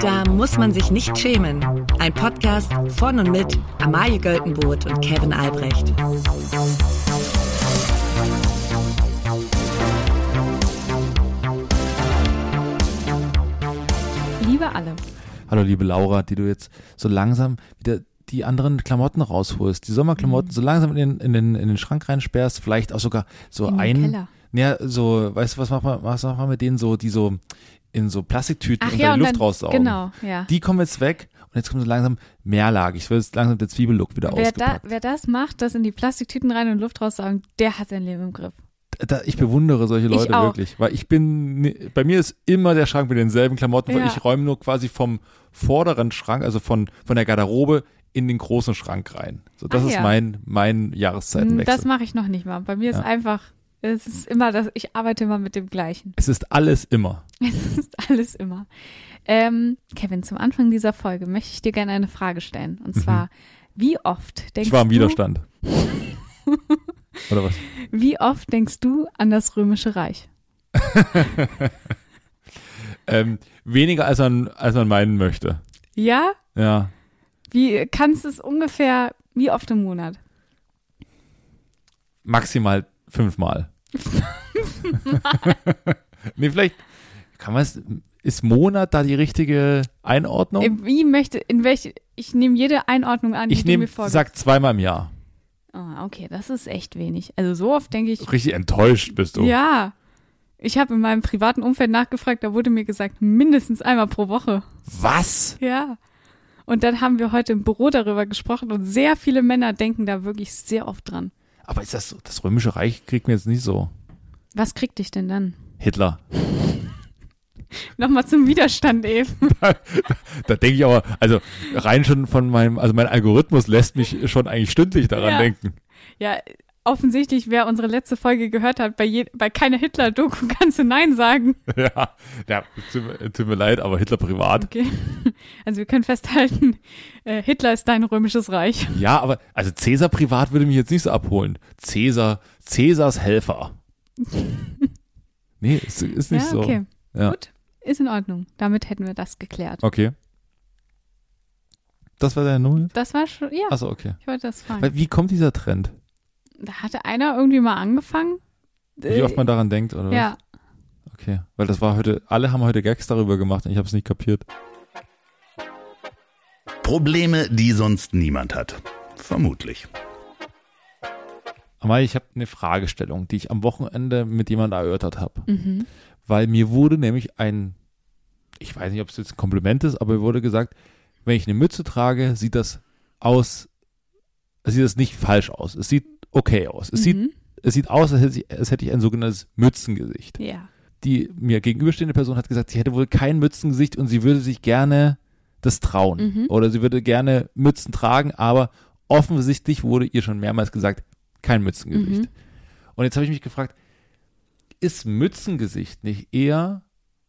Da muss man sich nicht schämen. Ein Podcast von und mit Amalie Göltenboot und Kevin Albrecht. Liebe alle. Hallo liebe Laura, die du jetzt so langsam wieder die anderen Klamotten rausholst, die Sommerklamotten so langsam in den, in den, in den Schrank reinsperrst, vielleicht auch sogar so In den ein, Keller. ja, so, weißt du, was macht man, was macht man mit denen so, die so in so Plastiktüten Ach unter ja, die und Luft dann, raussaugen. genau, ja. Die kommen jetzt weg und jetzt kommt so langsam mehrlagig. Ich will jetzt langsam der Zwiebellook wieder Wer, da, wer das macht, das in die Plastiktüten rein und Luft raussaugen, der hat sein Leben im Griff. Da, ich bewundere solche Leute wirklich, weil ich bin, bei mir ist immer der Schrank mit denselben Klamotten, weil Ja. ich räume nur quasi vom vorderen Schrank, also von, von der Garderobe in den großen Schrank rein. So, das Ach ist ja. mein, mein Hm, Jahreszeitenwechsel. Das mache ich noch nicht mal. Bei mir ist Ja. einfach, es ist immer das, ich arbeite immer mit dem Gleichen. es ist alles immer. Es ist alles immer. Ähm, Kevin, zum Anfang dieser Folge möchte ich dir gerne eine Frage stellen. Und zwar, wie oft denkst Mhm. Ich war im du, Widerstand. Oder was? wie oft denkst du an das Römische Reich? Ähm, weniger als man, als man meinen möchte. Ja? Ja. Wie kannst du es ungefähr, wie oft im Monat? Maximal fünfmal. nee, vielleicht kann man es, ist Monat da die richtige Einordnung? Äh, Wie möchte, in welche, ich nehme jede Einordnung an, ich die du mir nehme, vorgibst. sag zweimal im Jahr. Oh, okay, das ist echt wenig. Also so oft denke ich, Richtig enttäuscht bist du. ja. Ich habe in meinem privaten Umfeld nachgefragt, da wurde mir gesagt, mindestens einmal pro Woche. Was? Ja. Und dann haben wir heute im Büro darüber gesprochen und sehr viele Männer denken da wirklich sehr oft dran. Aber ist das so, das Römische Reich kriegt mir jetzt nicht so. Was kriegt dich denn dann? Hitler. Nochmal zum Widerstand eben. Da denke ich aber, also rein schon von meinem, also mein Algorithmus lässt mich schon eigentlich stündlich daran Ja. denken. Ja, offensichtlich, wer unsere letzte Folge gehört hat, bei, je, bei keiner Hitler-Doku kannst du Nein sagen. Ja, ja tut, mir- tut mir leid, aber Hitler privat. Okay. Also wir können festhalten, äh, Hitler ist dein römisches Reich. Ja, aber also Cäsar privat würde mich jetzt nicht so abholen. Cäsar, Cäsars Helfer. nee, ist, ist nicht ja, so. okay. Ja. Gut, ist in Ordnung. Damit hätten wir das geklärt. Okay. Das war deine Nummer? Das war schon, ja, Achso, okay. ich wollte das fragen. Wie kommt dieser Trend? Da hatte einer irgendwie mal angefangen. Wie oft man daran denkt, oder? was? Ja, Okay. Weil das war heute, alle haben heute Gags darüber gemacht und ich habe es nicht kapiert. Probleme, die sonst niemand hat. Vermutlich. Aber ich habe eine Fragestellung, die ich am Wochenende mit jemandem erörtert habe. mhm. Weil mir wurde nämlich ein, ich weiß nicht, ob es jetzt ein Kompliment ist, aber mir wurde gesagt, wenn ich eine Mütze trage, sieht das aus, sieht das nicht falsch aus. Es sieht okay aus. Es, sieht, mhm. es sieht aus, als hätte, ich, als hätte ich ein sogenanntes Mützengesicht. Ja. Die mir gegenüberstehende Person hat gesagt, sie hätte wohl kein Mützengesicht und sie würde sich gerne das trauen. Mhm. Oder sie würde gerne Mützen tragen, aber offensichtlich wurde ihr schon mehrmals gesagt, kein Mützengesicht. Mhm. Und jetzt habe ich mich gefragt, ist Mützengesicht nicht eher,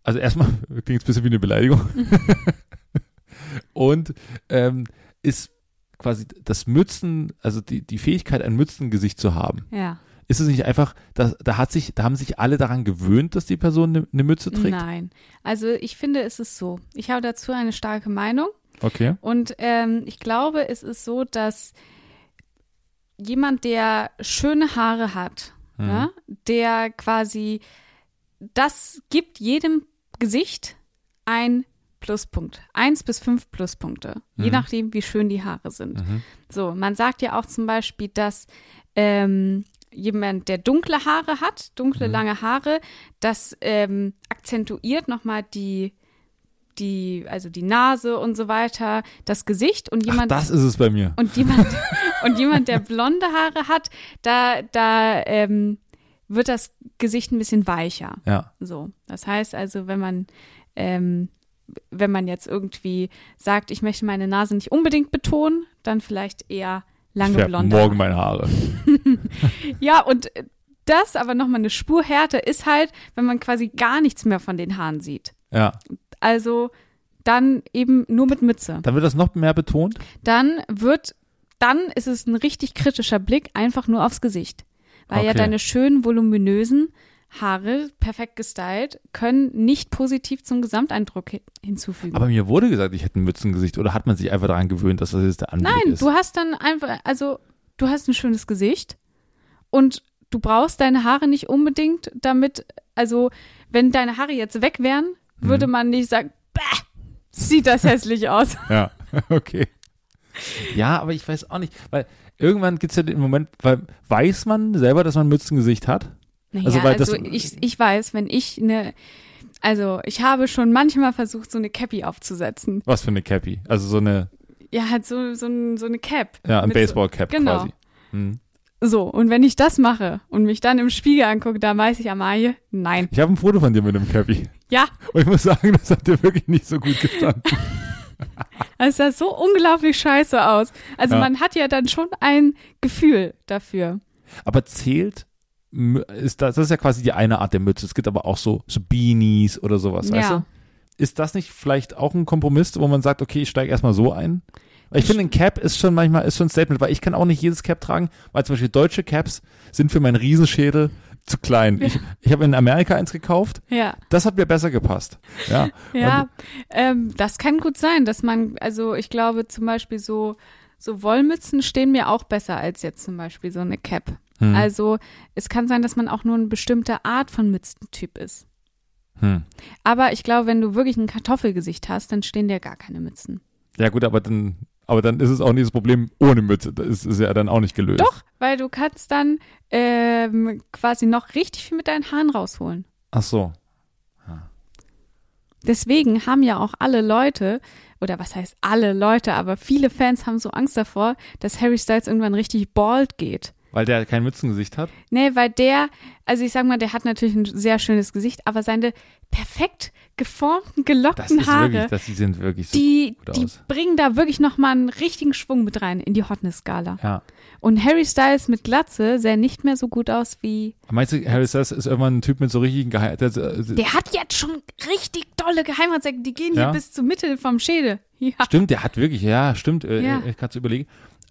also erstmal klingt es ein bisschen wie eine Beleidigung, und ähm, ist quasi das Mützen, also die, die Fähigkeit, ein Mützengesicht zu haben, Ja. ist es nicht einfach, da, da hat sich, da haben sich alle daran gewöhnt, dass die Person eine, eine Mütze trägt? Nein. Also ich finde, es ist so. Ich habe dazu eine starke Meinung. Okay. Und ähm, ich glaube, es ist so, dass jemand, der schöne Haare hat, Mhm. ja, der quasi, das gibt jedem Gesicht ein Pluspunkt. Eins bis fünf Pluspunkte. Je Mhm. nachdem, wie schön die Haare sind. Mhm. So, man sagt ja auch zum Beispiel, dass ähm, jemand, der dunkle Haare hat, dunkle, Mhm. lange Haare, das ähm, akzentuiert nochmal die, die, also die Nase und so weiter, das Gesicht und Ach, jemand, das ist es bei mir. und jemand, und jemand, der blonde Haare hat, da, da ähm, wird das Gesicht ein bisschen weicher. Ja. So. Das heißt also, wenn man, ähm, wenn man jetzt irgendwie sagt, ich möchte meine Nase nicht unbedingt betonen, dann vielleicht eher lange blonde. morgen meine Haare. Ja, und das aber nochmal eine Spur härter ist halt, wenn man quasi gar nichts mehr von den Haaren sieht. Ja. Also dann eben nur mit Mütze. Dann wird das noch mehr betont. Dann wird, dann ist es ein richtig kritischer Blick einfach nur aufs Gesicht. Weil ja Okay. deine schönen, voluminösen Haare, perfekt gestylt, können nicht positiv zum Gesamteindruck hi- hinzufügen. Aber mir wurde gesagt, ich hätte ein Mützengesicht oder hat man sich einfach daran gewöhnt, dass das jetzt der Anblick Nein, ist? du hast dann einfach, also du hast ein schönes Gesicht und du brauchst deine Haare nicht unbedingt damit, also wenn deine Haare jetzt weg wären, würde Mhm. man nicht sagen, sieht das hässlich aus. Ja, okay. Ja, aber ich weiß auch nicht, weil irgendwann gibt es ja den Moment, weil weiß man selber, dass man ein Mützengesicht hat? Naja, Also, also, weil das- ich, ich weiß, wenn ich eine, also ich habe schon manchmal versucht, so eine Cappy aufzusetzen. Was für eine Cappy? Also so eine, Ja, halt so, so, ein, so eine Cap. ja, ein Mit so- Baseball-Cap genau. quasi. Hm. So, und wenn ich das mache und mich dann im Spiegel angucke, da weiß ich, Amalie, nein. Ich habe ein Foto von dir mit einem Cappy. Ja, Und ich muss sagen, das hat dir wirklich nicht so gut gestanden. es sah so unglaublich scheiße aus. Also Ja. man hat ja dann schon ein Gefühl dafür. Aber zählt, ist das, das ist ja quasi die eine Art der Mütze. Es gibt aber auch so, so Beanies oder sowas, weißt Ja. du? Ist das nicht vielleicht auch ein Kompromiss, wo man sagt, okay, ich steige erstmal so ein? Weil ich finde, ein Cap ist schon manchmal, ist schon ein Statement, weil ich kann auch nicht jedes Cap tragen, weil zum Beispiel deutsche Caps sind für meinen Riesenschädel zu klein. Ich, ich habe in Amerika eins gekauft, Ja, das hat mir besser gepasst. Ja, ja. Ähm, das kann gut sein, dass man, also ich glaube zum Beispiel so, so Wollmützen stehen mir auch besser als jetzt zum Beispiel so eine Cap. Hm. Also es kann sein, dass man auch nur eine bestimmte Art von Mützentyp ist. hm. Aber ich glaube, wenn du wirklich ein Kartoffelgesicht hast, dann stehen dir gar keine Mützen. ja gut, aber dann, aber dann ist es auch nicht das Problem ohne Mütze. Das ist, ist ja dann auch nicht gelöst. Doch, weil du kannst dann ähm, quasi noch richtig viel mit deinen Haaren rausholen. Ach so. Deswegen haben ja auch alle Leute, oder was heißt alle Leute, aber viele Fans haben so Angst davor, dass Harry Styles irgendwann richtig bald geht. Weil der kein Mützengesicht hat? Nee, weil der, also ich sag mal, der hat natürlich ein sehr schönes Gesicht, aber seine perfekt geformten, Das gelockten ist Haare, wirklich, das, die sind wirklich so. die, gut die aus. bringen da wirklich nochmal einen richtigen Schwung mit rein in die Hotness-Skala. Ja. Und Harry Styles mit Glatze sähe nicht mehr so gut aus wie. Meinst du, Harry Styles ist irgendwann ein Typ mit so richtigen Geheim... Der, der, hat jetzt schon richtig tolle Geheimratsecken, die gehen Ja? hier bis zur Mitte vom Schädel. Ja. Stimmt, der hat wirklich, ja, stimmt. Äh, Ja. Ich kann es überlegen.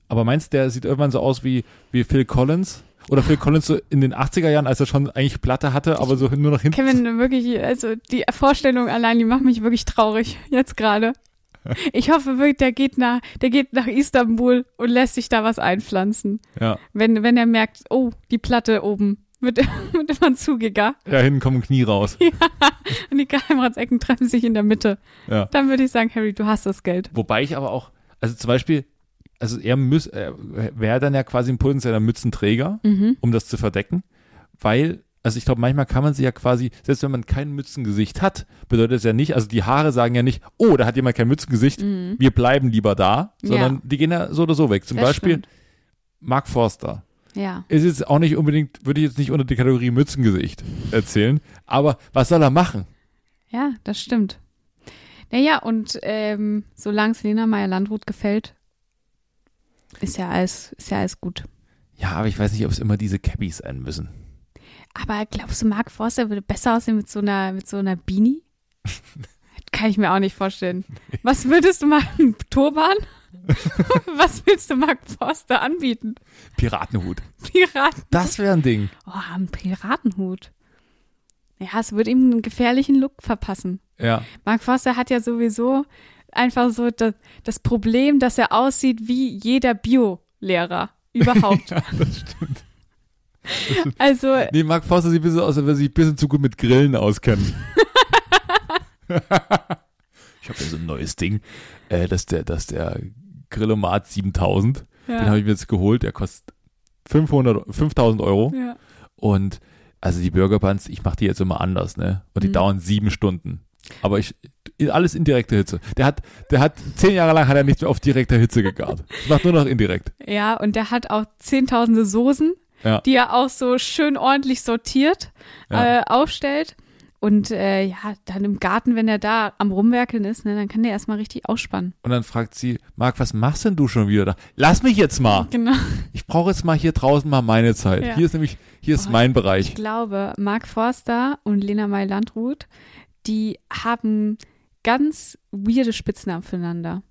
Aber meinst du, der sieht irgendwann so aus wie, wie Phil Collins? Oder Phil Collins so in den 80er Jahren, als er schon eigentlich Platte hatte, aber so nur noch hinten. Kevin, wirklich, also die Vorstellung allein, die macht mich wirklich traurig, jetzt gerade. Ich hoffe wirklich, der geht nach, der geht nach Istanbul und lässt sich da was einpflanzen. Ja. Wenn, wenn er merkt, oh, die Platte oben wird, wird immer zugiger ja, hinten kommen Knie raus. und die Geheimratsecken treffen sich in der Mitte. Ja. Dann würde ich sagen, Harry, du hast das Geld. Wobei ich aber auch, also zum Beispiel, also er müß, er wäre dann ja quasi ein potenzieller Mützenträger, Mhm. um das zu verdecken, weil, also ich glaube, manchmal kann man sie ja quasi, selbst wenn man kein Mützengesicht hat, bedeutet es ja nicht, also die Haare sagen ja nicht, oh, da hat jemand kein Mützengesicht, wir bleiben lieber da, sondern Mhm. Ja. die gehen ja so oder so weg. Zum Das Beispiel stimmt. Mark Forster. Ja. Ist jetzt auch nicht unbedingt, würde ich jetzt nicht unter die Kategorie Mützengesicht erzählen, aber was soll er machen? Ja, das stimmt. Naja, und ähm, solange es Lena Meyer-Landrut gefällt, ist ja alles, ist ja alles gut. Ja, aber ich weiß nicht, ob es immer diese Cabbies sein müssen. Aber glaubst du, Mark Forster würde besser aussehen mit so einer, mit so einer Beanie? Kann ich mir auch nicht vorstellen. Was würdest du machen? Turban? Was willst du Mark Forster anbieten? Piratenhut. Piraten? Das wäre ein Ding. Oh, ein Piratenhut. Ja, es würde ihm einen gefährlichen Look verpassen. Ja. Mark Forster hat ja sowieso einfach so das, das Problem, dass er aussieht wie jeder Bio-Lehrer überhaupt. ja, das stimmt. Also, Nee, Mark Forster sieht ein bisschen aus, als würde sich ein bisschen zu gut mit Grillen auskennen. ich habe ja so ein neues Ding. Äh, das ist der, das ist der Grillomat 7000. Den habe ja. ich mir jetzt geholt. Der kostet 500, 5000 Euro. ja. Und also die Burger Buns, ich mache die jetzt immer anders, ne? Und die Mhm. dauern sieben Stunden. Aber ich, alles indirekte Hitze. Der hat, der hat, zehn Jahre lang hat er nicht mehr auf direkter Hitze gegart. Ich macht nur noch indirekt. ja, und der hat auch zehntausende Soßen, Ja. die er auch so schön ordentlich sortiert Ja. äh, aufstellt. Und äh, ja, dann im Garten, wenn er da am Rumwerkeln ist, ne, dann kann der erstmal richtig ausspannen. Und dann fragt sie, Marc, was machst denn du schon wieder da? Lass mich jetzt mal. Genau. Ich brauche jetzt mal hier draußen mal meine Zeit. Ja. Hier ist nämlich, hier ist Oh, mein Ich Bereich. glaube, Mark Forster und Lena May-Landrut, die haben ganz weirde Spitznamen füreinander.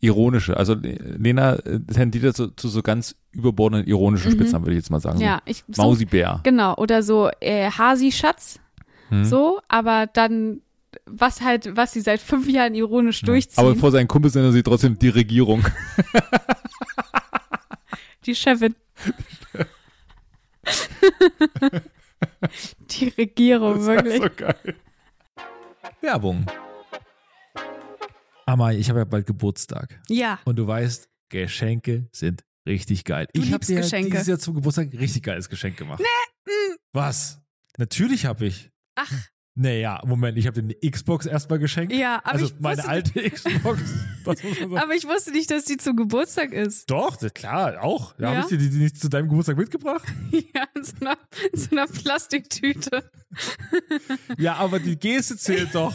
ironische. Also Lena äh, tendiert zu, zu so ganz überbordenden ironischen Mhm. Spitznamen, würde ich jetzt mal sagen. Ja, ich So so, Mausibär. genau oder so äh, Hasi-Schatz, Hm? so, aber dann was halt, was sie seit fünf Jahren ironisch durchziehen. Aber vor seinen Kumpels nennt er sie trotzdem die Regierung. Die Chefin. Die Regierung, wirklich. geil. Werbung. Amai, ich habe ja bald Geburtstag. Ja. Und du weißt, Geschenke sind richtig geil. Du ich habe dir Geschenke. dieses Jahr zum Geburtstag ein richtig geiles Geschenk gemacht. mm. Was? Natürlich habe ich. Ach, Naja, Moment, ich habe dir eine Xbox erstmal geschenkt. ja, aber also ich meine alte Xbox. Man sagen. aber ich wusste nicht, dass die zum Geburtstag ist. Doch, das, klar, auch. Ja, Ja? Habe ich dir die nicht zu deinem Geburtstag mitgebracht? Ja, in so einer, in so einer Plastiktüte. Ja, aber die Geste zählt doch.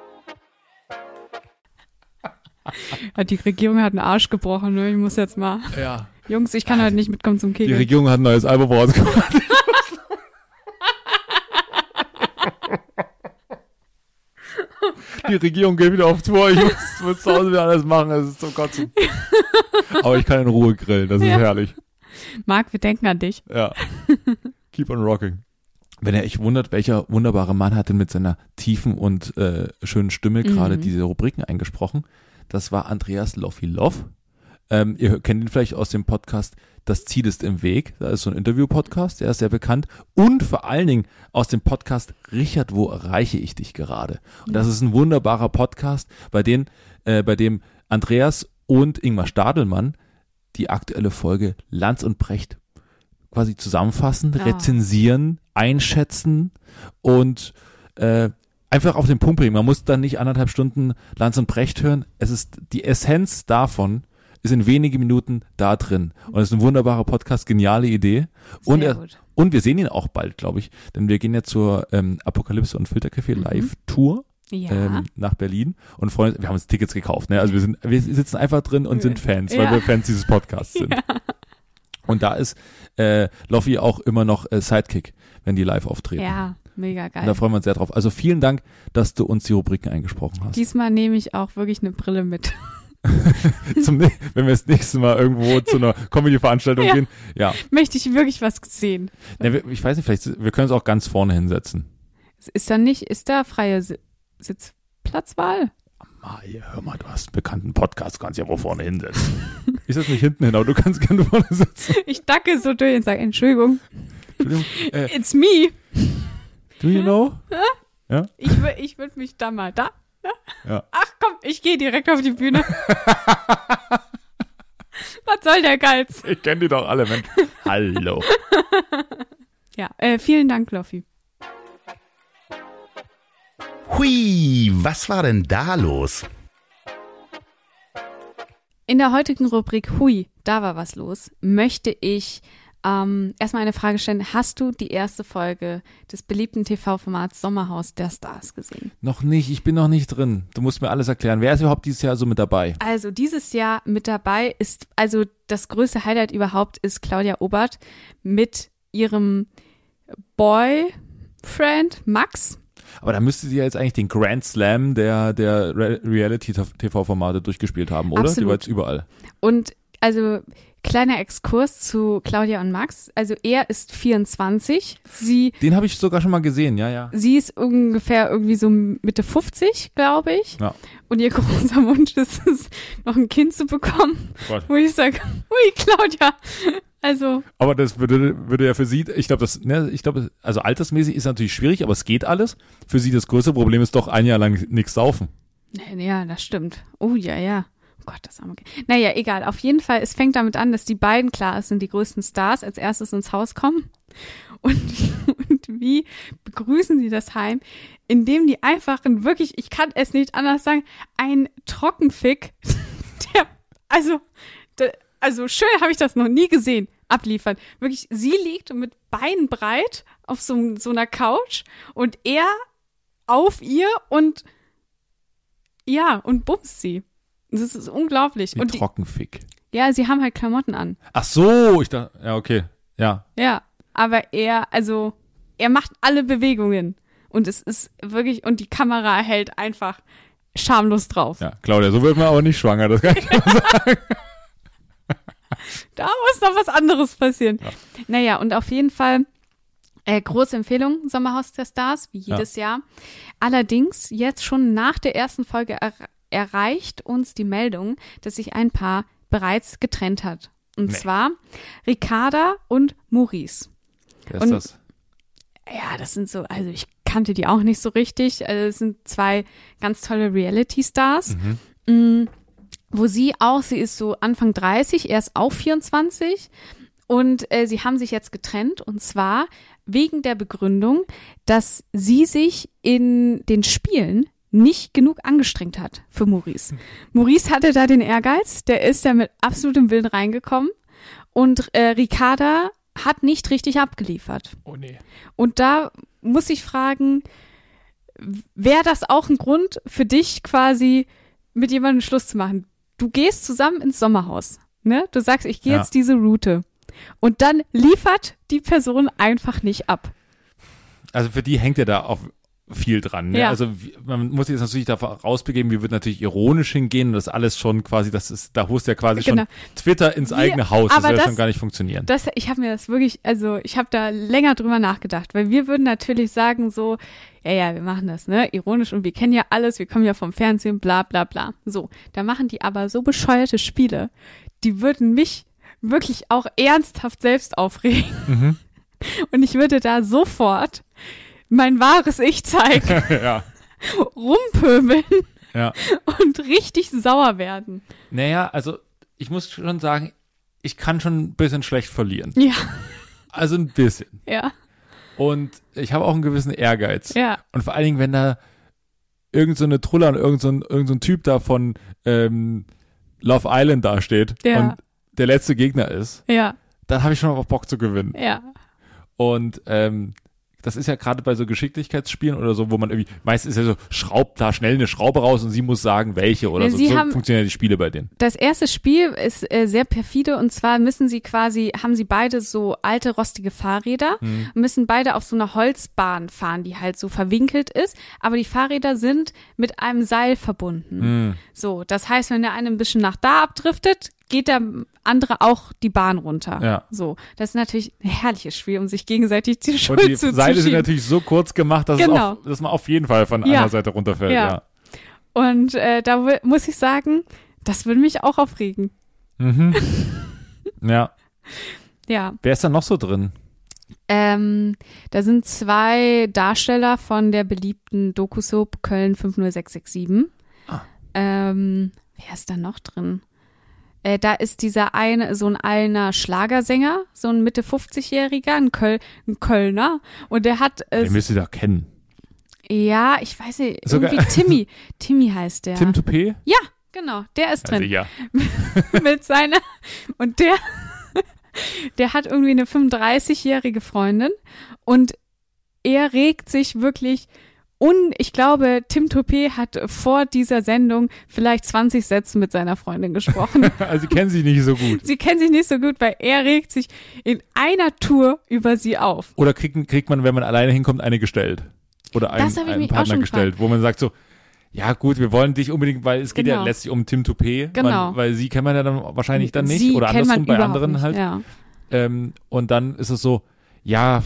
Die Regierung hat einen Arsch gebrochen. ne? Ich muss jetzt mal. Ja. Jungs, ich kann heute nicht mitkommen zum Die Kegeln. Regierung hat ein neues Album rausgebracht. Die Regierung geht wieder auf Tour. Ich muss, muss zu Hause wieder alles machen. Es ist zum Kotzen. Aber ich kann in Ruhe grillen. Das ist Ja. herrlich. Marc, wir denken an dich. Ja. Keep on rocking. Wenn ihr euch wundert, welcher wunderbare Mann hat denn mit seiner tiefen und äh, schönen Stimme gerade Mhm. diese Rubriken eingesprochen, das war Andreas Loffi-Loff. Ähm, ihr kennt ihn vielleicht aus dem Podcast Das Ziel ist im Weg. Da ist so ein Interview-Podcast, der ist sehr bekannt. Und vor allen Dingen aus dem Podcast Richard, wo erreiche ich dich gerade? Und das ist ein wunderbarer Podcast, bei, den, äh, bei dem Andreas und Ingmar Stadelmann die aktuelle Folge Lanz und Brecht quasi zusammenfassen, Ah. rezensieren, einschätzen und äh, einfach auf den Punkt bringen. Man muss dann nicht anderthalb Stunden Lanz und Brecht hören. Es ist die Essenz davon ist in wenige Minuten da drin. Und es ist ein wunderbarer Podcast, geniale Idee. Und, Sehr er, gut. und wir sehen ihn auch bald, glaube ich. Denn wir gehen ja zur ähm, Apokalypse und Filtercafé Mhm. Live Tour Ja. ähm, nach Berlin und freuen wir haben uns Tickets gekauft, ne? Also wir sind, wir sitzen einfach drin und sind Fans, weil Ja. wir Fans dieses Podcasts sind. Und da ist äh, Loffi auch immer noch äh, Sidekick, wenn die live auftreten. ja, mega Und da geil. freuen wir uns sehr drauf. Also vielen Dank, dass du uns die Rubriken eingesprochen hast. Diesmal nehme ich auch wirklich eine Brille mit. Zum, wenn wir das nächste Mal irgendwo zu einer Comedy-Veranstaltung Ja. gehen. Ja. Möchte ich wirklich was sehen. Ne, wir, ich weiß nicht, vielleicht, wir können es auch ganz vorne hinsetzen. Ist da nicht, ist da freie Si- Sitzplatzwahl? Mai, hör mal, du hast einen bekannten Podcast, kannst ja wohl vorne hinsetzen. ich sitze nicht hinten hin, aber du kannst gerne vorne sitzen. Ich dacke so durch und sage, Entschuldigung, Entschuldigung, äh, it's me. do you know? Ich, wür- ich würde mich da mal, da? Ja. Ach komm, ich gehe direkt auf die Bühne. was soll der Geiz? Ich kenne die doch alle, Mensch. Hallo. Ja, äh, vielen Dank, Loffi. Hui, was war denn da los? In der heutigen Rubrik Hui, da war was los, möchte ich ähm, erstmal eine Frage stellen. Hast du die erste Folge des beliebten TV-Formats Sommerhaus der Stars gesehen? Noch nicht, ich bin noch nicht drin. Du musst mir alles erklären. Wer ist überhaupt dieses Jahr so mit dabei? Also dieses Jahr mit dabei ist, also das größte Highlight überhaupt ist Claudia Obert mit ihrem Boyfriend Max. Aber da müsste sie ja jetzt eigentlich den Grand Slam der, der Re Reality-TV-Formate durchgespielt haben, oder? Die Absolut. war jetzt überall. Und also kleiner Exkurs zu Claudia und Max. Also er ist 24, sie, Den habe ich sogar schon mal gesehen, ja, ja. sie ist ungefähr irgendwie so Mitte 50, glaube ich. Ja. Und ihr großer Wunsch ist es, noch ein Kind zu bekommen. Gott. Wo ich sage, ui, Claudia. Also, Aber das würde, würde ja für sie, ich glaube, das, ne, ich glaube, also altersmäßig ist natürlich schwierig, aber es geht alles. Für sie das größte Problem ist doch ein Jahr lang nichts saufen. Ja, das stimmt. Oh ja, ja. Oh Gott, das arme Kind. Naja, egal. Auf jeden Fall, es fängt damit an, dass die beiden, klar, es sind die größten Stars, als erstes ins Haus kommen. Und, und wie begrüßen sie das Heim? Indem die einfach ein wirklich, ich kann es nicht anders sagen, ein Trockenfick, der, also, der, also schön habe ich das noch nie gesehen, abliefern. Wirklich, sie liegt mit Beinen breit auf so, so einer Couch und er auf ihr und ja, und bumst sie. Das ist unglaublich. Wie Und die, Trockenfick. ja, sie haben halt Klamotten an. Ach so, ich dachte, ja, okay. Ja. Ja, aber er, also, er macht alle Bewegungen. Und es ist wirklich, und die Kamera hält einfach schamlos drauf. Ja, Claudia, so wird man aber nicht schwanger, das kann ich Da muss noch was anderes passieren. Naja, und auf jeden Fall äh, große Empfehlung, Sommerhaus der Stars, wie jedes Jahr. Allerdings, jetzt schon nach der ersten Folge er erreicht uns die Meldung, dass sich ein Paar bereits getrennt hat. Und Nee. zwar Ricarda und Maurice. Wer ist Und- das? Ja, das sind so, also ich kannte die auch nicht so richtig. Also es sind zwei ganz tolle Reality-Stars. Mm, Wo sie auch, sie ist so Anfang 30, er ist auch 24. Und äh, sie haben sich jetzt getrennt und zwar wegen der Begründung, dass sie sich in den Spielen nicht genug angestrengt hat für Maurice. Maurice hatte da den Ehrgeiz, der ist da mit absolutem Willen reingekommen und äh, Ricarda hat nicht richtig abgeliefert. Oh nee. Und da muss ich fragen, wäre das auch ein Grund für dich quasi mit jemandem Schluss zu machen? Du gehst zusammen ins Sommerhaus, ne? Du sagst, ich gehe Ja. jetzt diese Route. Und dann liefert die Person einfach nicht ab. Also für die hängt ja da auch viel dran. Ne? Ja. Also man muss jetzt natürlich davon rausbegeben, wir würden natürlich ironisch hingehen und das alles schon quasi, das ist, da holst du ja quasi Genau. schon Twitter ins Wir- eigene Haus. Das würde schon gar nicht funktionieren. Das, ich habe mir das wirklich, also ich habe da länger drüber nachgedacht, weil wir würden natürlich sagen so, ja, ja, wir machen das, ne, ironisch und wir kennen ja alles, wir kommen ja vom Fernsehen, bla, bla, bla. So, da machen die aber so bescheuerte Spiele, die würden mich wirklich auch ernsthaft selbst aufregen. Mhm. Und ich würde da sofort mein wahres Ich zeigen, ja. rumpöbeln ja. und richtig sauer werden. Naja, also ich muss schon sagen, ich kann schon ein bisschen schlecht verlieren. Ja, Also ein bisschen. ja, Und ich habe auch einen gewissen Ehrgeiz. ja, Und vor allen Dingen, wenn da irgend so eine Truller und irgend so ein, irgend so ein Typ da von ähm, Love Island dasteht Ja. und der letzte Gegner ist, ja, dann habe ich schon auch Bock zu gewinnen. ja. Und ähm, das ist ja gerade bei so Geschicklichkeitsspielen oder so, wo man irgendwie, meistens ist ja so, schraubt da schnell eine Schraube raus und sie muss sagen, welche oder Ja, so. So funktionieren ja die Spiele bei denen. Das erste Spiel ist äh, sehr perfide und zwar müssen sie quasi, haben sie beide so alte rostige Fahrräder, müssen beide auf so einer Holzbahn fahren, die halt so verwinkelt ist, aber die Fahrräder sind mit einem Seil verbunden. Hm. So, das heißt, wenn der eine ein bisschen nach da abdriftet, geht der andere auch die Bahn runter. Ja. So, das ist natürlich ein herrliches Spiel, um sich gegenseitig die Und Schuld die zu Seile sind zuschieben. natürlich so kurz gemacht, dass, Genau. auf, dass man auf jeden Fall von Ja. einer Seite runterfällt. Ja. Ja. Und äh, da muss ich sagen, das würde mich auch aufregen. Mhm. ja. Ja. Wer ist da noch so drin? Ähm, da sind zwei Darsteller von der beliebten Doku-Soap Köln 50667. Ah. Ähm, wer ist da noch drin? Äh, da ist dieser eine, so ein alter Schlagersänger, so ein Mitte 50-Jähriger, ein, Köl ein Kölner. Und der hat, äh, Den müsst ihr doch kennen. ja, ich weiß nicht, Sogar- irgendwie Timmy. Timmy heißt der. Tim Toupé? ja, genau, der ist drin. Also ja. mit seiner und der der hat irgendwie eine 35-jährige Freundin und er regt sich wirklich und ich glaube, Tim Toupé hat vor dieser Sendung vielleicht 20 Sätze mit seiner Freundin gesprochen. Also sie kennen sie nicht so gut. Sie kennen sich nicht so gut, weil er regt sich in einer Tour über sie auf. Oder kriegt, kriegt man, wenn man alleine hinkommt, eine gestellt? Oder ich einen Partner gestellt, wo man sagt so, ja gut, wir wollen dich unbedingt, weil es geht ja Genau. letztlich um Tim Toupet, Genau. weil, weil sie kennt man ja dann wahrscheinlich dann nicht Sie oder andersrum bei anderen nicht, halt. Ja. Ähm, und dann ist es so, ja,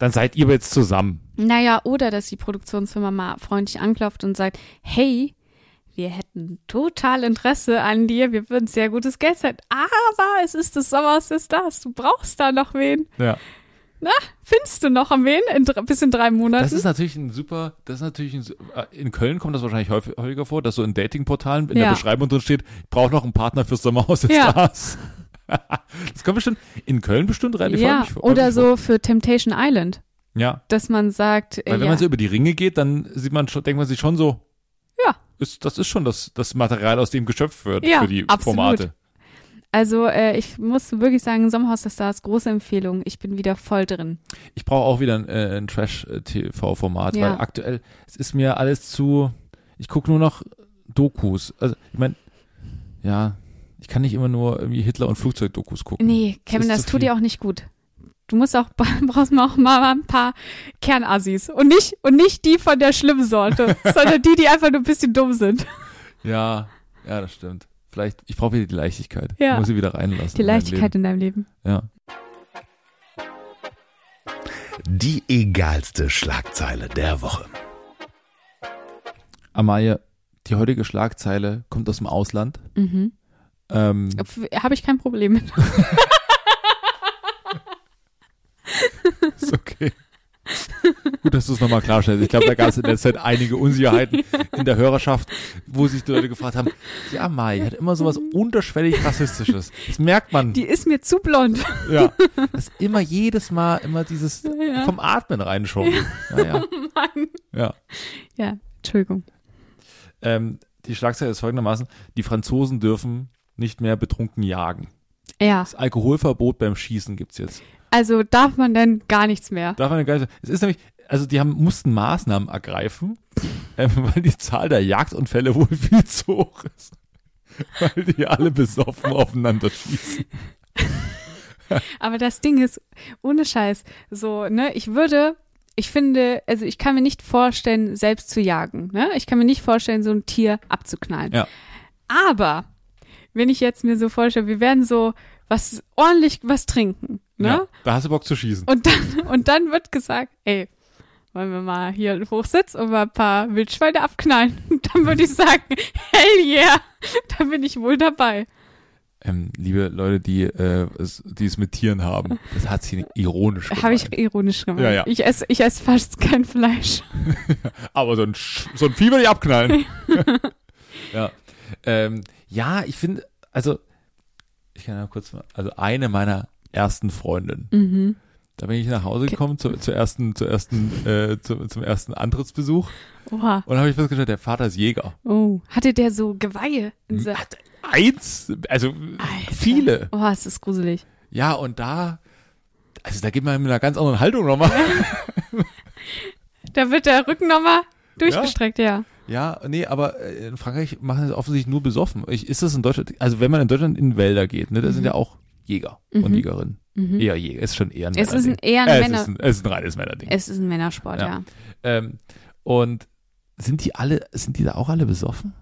dann seid ihr jetzt zusammen. Naja, oder dass die Produktionsfirma mal freundlich anklopft und sagt, hey, wir hätten total Interesse an dir, wir würden sehr gutes Geld zahlen, aber es ist des Sommers, ist das, du brauchst da noch wen. Ja. Findest du noch an wen in, bis in drei Monaten? Das ist natürlich ein super, das ist natürlich ein, äh, in Köln kommt das wahrscheinlich häufig- häufiger vor, dass so in Datingportalen in Ja. der Beschreibung drin steht, ich brauche noch einen Partner fürs Sommerhaus des Ja. Stars. das kommt bestimmt, in Köln bestimmt relativ ja, häufig oder so für Temptation Island. Ja, dass man sagt, äh, weil wenn ja, man so über die Ringe geht, dann sieht man schon, denkt man sich schon so, Ja. ist, das ist schon das, das Material, aus dem geschöpft wird Ja, für die absolut. Formate. also äh, ich muss wirklich sagen, Sommerhaus der Stars, große Empfehlung, ich bin wieder voll drin. Ich brauche auch wieder ein, äh, ein Trash-TV-Format, Ja. weil aktuell, es ist mir alles zu, ich gucke nur noch Dokus. Also, ich meine, ja, ich kann nicht immer nur irgendwie Hitler- und Flugzeugdokus gucken. Nee, Kevin, das, zu tut dir auch nicht gut. Du musst auch, brauchst mal auch mal ein paar Kernassis. Und nicht, und nicht die von der schlimmen Sorte, sondern die, die einfach nur ein bisschen dumm sind. Ja, ja, das stimmt. Vielleicht, ich brauche wieder die Leichtigkeit. Ja. Ich muss sie wieder reinlassen. Die in mein Leichtigkeit in deinem Leben. Leben. Ja. Die egalste Schlagzeile der Woche. Amalia, die heutige Schlagzeile kommt aus dem Ausland. Mhm. Ähm, Habe ich kein Problem mit. ist okay. Gut, dass du es nochmal klarstellst. Ich glaube, da gab es in der Zeit einige Unsicherheiten in der Hörerschaft, wo sich die Leute gefragt haben, ja, Mai hat immer sowas unterschwellig Rassistisches. Das merkt man. Die ist mir zu blond. ja. Das immer jedes Mal immer dieses Ja. vom Atmen reinschoben. Ja, ja. Mann. ja. Ja, Entschuldigung. Ähm, die Schlagzeile ist folgendermaßen, die Franzosen dürfen nicht mehr betrunken jagen. Ja, Das Alkoholverbot beim Schießen gibt's jetzt. also darf man dann gar nichts mehr. Darf man gar nicht, es ist nämlich, also die haben, mussten Maßnahmen ergreifen, ähm, weil die Zahl der Jagdunfälle wohl viel zu hoch ist. Weil die alle besoffen aufeinander schießen. Aber das Ding ist, ohne Scheiß, so, ne, ich würde, ich finde, also ich kann mir nicht vorstellen, selbst zu jagen, ne? Ich kann mir nicht vorstellen, so ein Tier abzuknallen. Ja. Aber, wenn ich jetzt mir so vorstelle, wir werden so was ordentlich was trinken, ne? Ja, da hast du Bock zu schießen. Und dann, und dann wird gesagt, ey, wollen wir mal hier hochsitzen und mal ein paar Wildschweine abknallen? Und dann würde ich sagen, hell yeah, da bin ich wohl dabei. Ähm, liebe Leute, die, äh, es, die es mit Tieren haben, das hat sie ironisch gemeint. Habe ich ironisch gemeint. Ja, ja. Ich esse ich esse fast kein Fleisch. Aber so ein, so ein Vieh würde ich abknallen. ja. Ähm, ja, ich finde, also, ich kann ja kurz mal, also eine meiner ersten Freundinnen, Mhm. da bin ich nach Hause gekommen zu, zur ersten, zur ersten, äh, zu, zum ersten Antrittsbesuch Oha. und habe ich festgestellt, der Vater ist Jäger. Oh. Hatte der so Geweihe? In se- Hat eins, also Alter. viele. Oh, es ist gruselig. Ja, und da, also da geht man mit einer ganz anderen Haltung nochmal. Da wird der Rücken nochmal durchgestreckt, ja. Ja, nee, aber äh, in Frankreich machen sie offensichtlich nur besoffen. Ich, ist das in Deutschland, also wenn man in Deutschland in Wälder geht, ne, da sind ja auch Jäger und Mhm. Jägerinnen. Mhm. Eher Jäger, ist schon eher ein Es ist ein, Männerding. eher ein äh, Männer. Es ist ein, es ist ein reines Männerding. Es ist ein Männersport, Ja. ja. Ähm, und sind die alle, sind die da auch alle besoffen?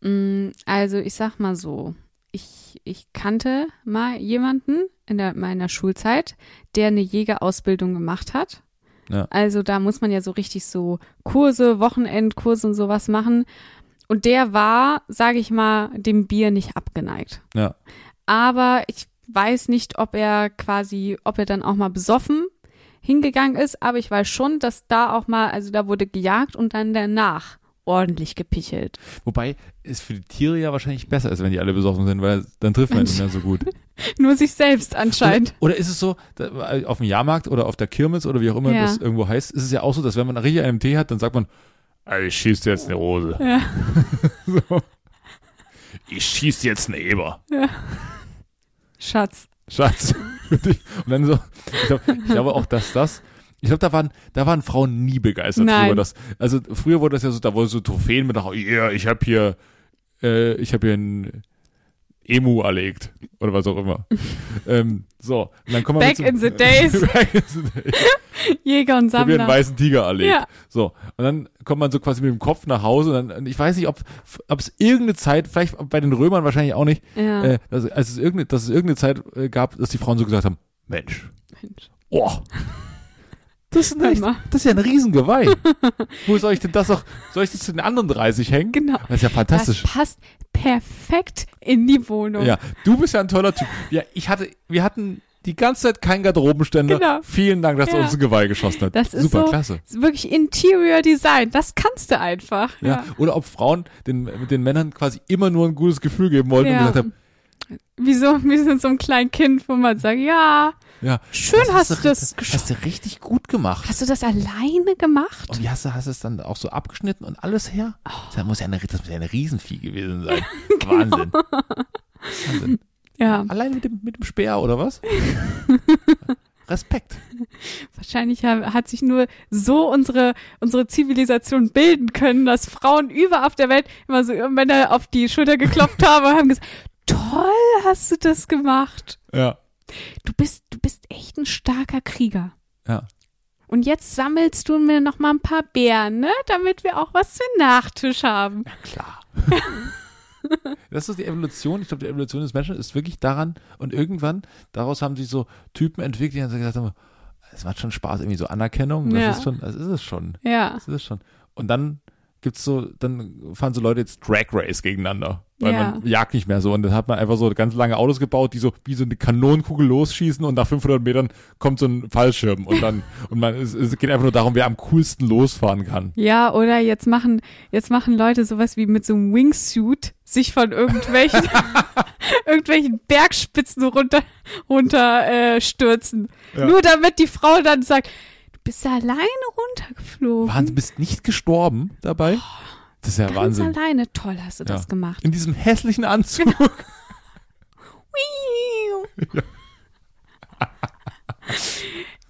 Mm, Also ich sag mal so, ich, ich kannte mal jemanden in der, meiner Schulzeit, der eine Jägerausbildung gemacht hat. Ja. Also da muss man ja so richtig so Kurse, Wochenendkurse und sowas machen. Und der war, sage ich mal, dem Bier nicht abgeneigt. Ja. Aber ich weiß nicht, ob er quasi, ob er dann auch mal besoffen hingegangen ist, aber ich weiß schon, dass da auch mal, also da wurde gejagt und dann danach ordentlich gepichelt. Wobei es für die Tiere ja wahrscheinlich besser ist, wenn die alle besoffen sind, weil dann trifft man nicht mehr so gut. Nur sich selbst anscheinend. Oder, oder ist es so, auf dem Jahrmarkt oder auf der Kirmes oder wie auch immer Ja. das irgendwo heißt, ist es ja auch so, dass wenn man richtig einen Tee hat, dann sagt man, "Ey, ich schieß dir jetzt eine Rose. Ja. so. Ich schieß dir jetzt eine Eber. Schatz. Schatz. dich. Und dann so, ich, glaub, ich glaube auch, dass das, ich glaube, da waren, da waren Frauen nie begeistert Nein. drüber. Dass, also früher wurde das ja so, da wurde so Trophäen mit, nach, yeah, ich habe hier, äh, ich habe hier ein, Emu erlegt. Oder was auch immer. ähm, so, und dann kommen wir Back in the days. Back in the days. Jäger und Ich habe mir einen Sammler. weißen Tiger erlegt. Ja. So, und dann kommt man so quasi mit dem Kopf nach Hause. Und dann, ich weiß nicht, ob es irgendeine Zeit, vielleicht bei den Römern wahrscheinlich auch nicht, Ja. äh, dass, als es irgendeine, dass es irgendeine Zeit äh, gab, dass die Frauen so gesagt haben, Mensch, Mensch. oh, das ist, echt, das ist ja ein Riesengeweih. Wo soll ich denn das auch, soll ich das zu den anderen 30 hängen? Genau. Das ist ja fantastisch. Das passt perfekt in die Wohnung. Ja, du bist ja ein toller Typ. Ja, ich hatte, wir hatten die ganze Zeit keinen Garderobenständer. Genau. Vielen Dank, dass du Ja. uns ein Geweih geschossen hast. Das ist Super, so- klasse. Das ist wirklich Interior Design. Das kannst du einfach. Ja. Oder ob Frauen den, den Männern quasi immer nur ein gutes Gefühl geben wollten Ja. und gesagt haben, Wie so, wie so ein kleines Kind, wo man sagt, ja, ja, schön hast, du das das geschossen. hast du richtig gut gemacht. Hast du das alleine gemacht? Und wie hast du, hast du es dann auch so abgeschnitten und alles her? Das muss ja eine, das muss ja ein Riesenvieh gewesen sein. Genau. Wahnsinn. Wahnsinn. Ja, Allein mit dem, mit dem Speer, oder was? Respekt. wahrscheinlich ha- hat sich nur so unsere, unsere Zivilisation bilden können, dass Frauen überall auf der Welt immer so Männer auf die Schulter geklopft haben und haben gesagt, toll hast du das gemacht. Ja. Du bist, du bist echt ein starker Krieger. Ja. Und jetzt sammelst du mir noch mal ein paar Beeren, ne? Damit wir auch was für Nachtisch haben. Klar. Das ist die Evolution. Ich glaube, die Evolution des Menschen ist wirklich daran und irgendwann, daraus haben sich so Typen entwickelt, die so gesagt haben, es macht schon Spaß, irgendwie so Anerkennung. Das Ja. ist schon, das ist es schon. Ja. Das ist es schon. Und dann gibt's so, dann fahren so Leute jetzt Drag Race gegeneinander. Weil Ja. man jagt nicht mehr so. Und dann hat man einfach so ganz lange Autos gebaut, die so wie so eine Kanonenkugel losschießen und nach 500 Metern kommt so ein Fallschirm. Und dann, und man, es, es geht einfach nur darum, wer am coolsten losfahren kann. Ja, oder jetzt machen, jetzt machen Leute sowas wie mit so einem Wingsuit sich von irgendwelchen, irgendwelchen Bergspitzen runter, runter äh, stürzen. Ja. Nur damit die Frau dann sagt, du bist alleine runtergeflogen. Wahnsinn, bist nicht gestorben dabei? Das ist ja Ganz Wahnsinn. alleine. Toll hast du das Ja. gemacht. In diesem hässlichen Anzug.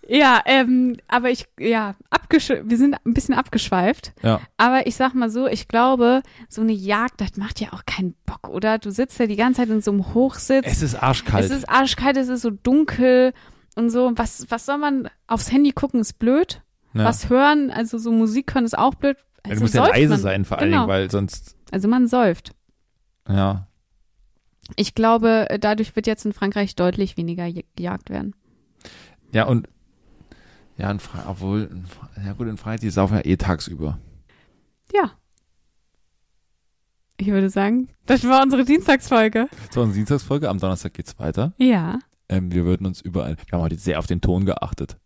Ja, ähm, aber ich, ja, abgesch wir sind ein bisschen abgeschweift. Ja. Aber ich sag mal so, ich glaube, so eine Jagd, das macht ja auch keinen Bock, oder? Du sitzt ja die ganze Zeit in so einem Hochsitz. Es ist arschkalt. Es ist arschkalt, es ist so dunkel und so. Was, was soll man aufs Handy gucken, ist blöd. ja. Was hören, also so Musik hören ist auch blöd. Also du musst ja leise man. sein, vor allen Genau. Dingen, weil sonst, Also man säuft. ja. Ich glaube, dadurch wird jetzt in Frankreich deutlich weniger ge- gejagt werden. Ja, und, ja, in Fre obwohl, in Fre ja gut, in Freiheit, die saufen ja eh tagsüber. Ja. Ich würde sagen, das war unsere Dienstagsfolge. So, unsere Dienstagsfolge, am Donnerstag geht's weiter. Ja. Ähm, wir würden uns überall, wir haben heute sehr auf den Ton geachtet.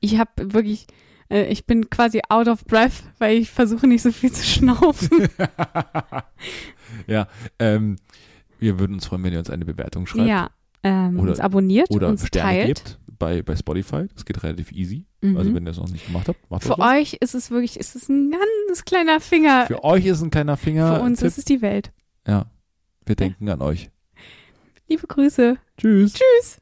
Ich habe wirklich, äh, ich bin quasi out of breath, weil ich versuche nicht so viel zu schnaufen. ja, ähm, wir würden uns freuen, wenn ihr uns eine Bewertung schreibt. ja. Ähm, Oder- uns abonniert, Oder uns Sterne teilt. gebt bei, bei Spotify. Das geht relativ easy. Mhm. Also wenn ihr es noch nicht gemacht habt, macht Für das euch ist es wirklich, ist es ein ganz kleiner Finger. Für euch ist ein kleiner Finger. Für uns Tipp. ist es die Welt. Ja, wir denken an euch. Liebe Grüße. Tschüss. Tschüss.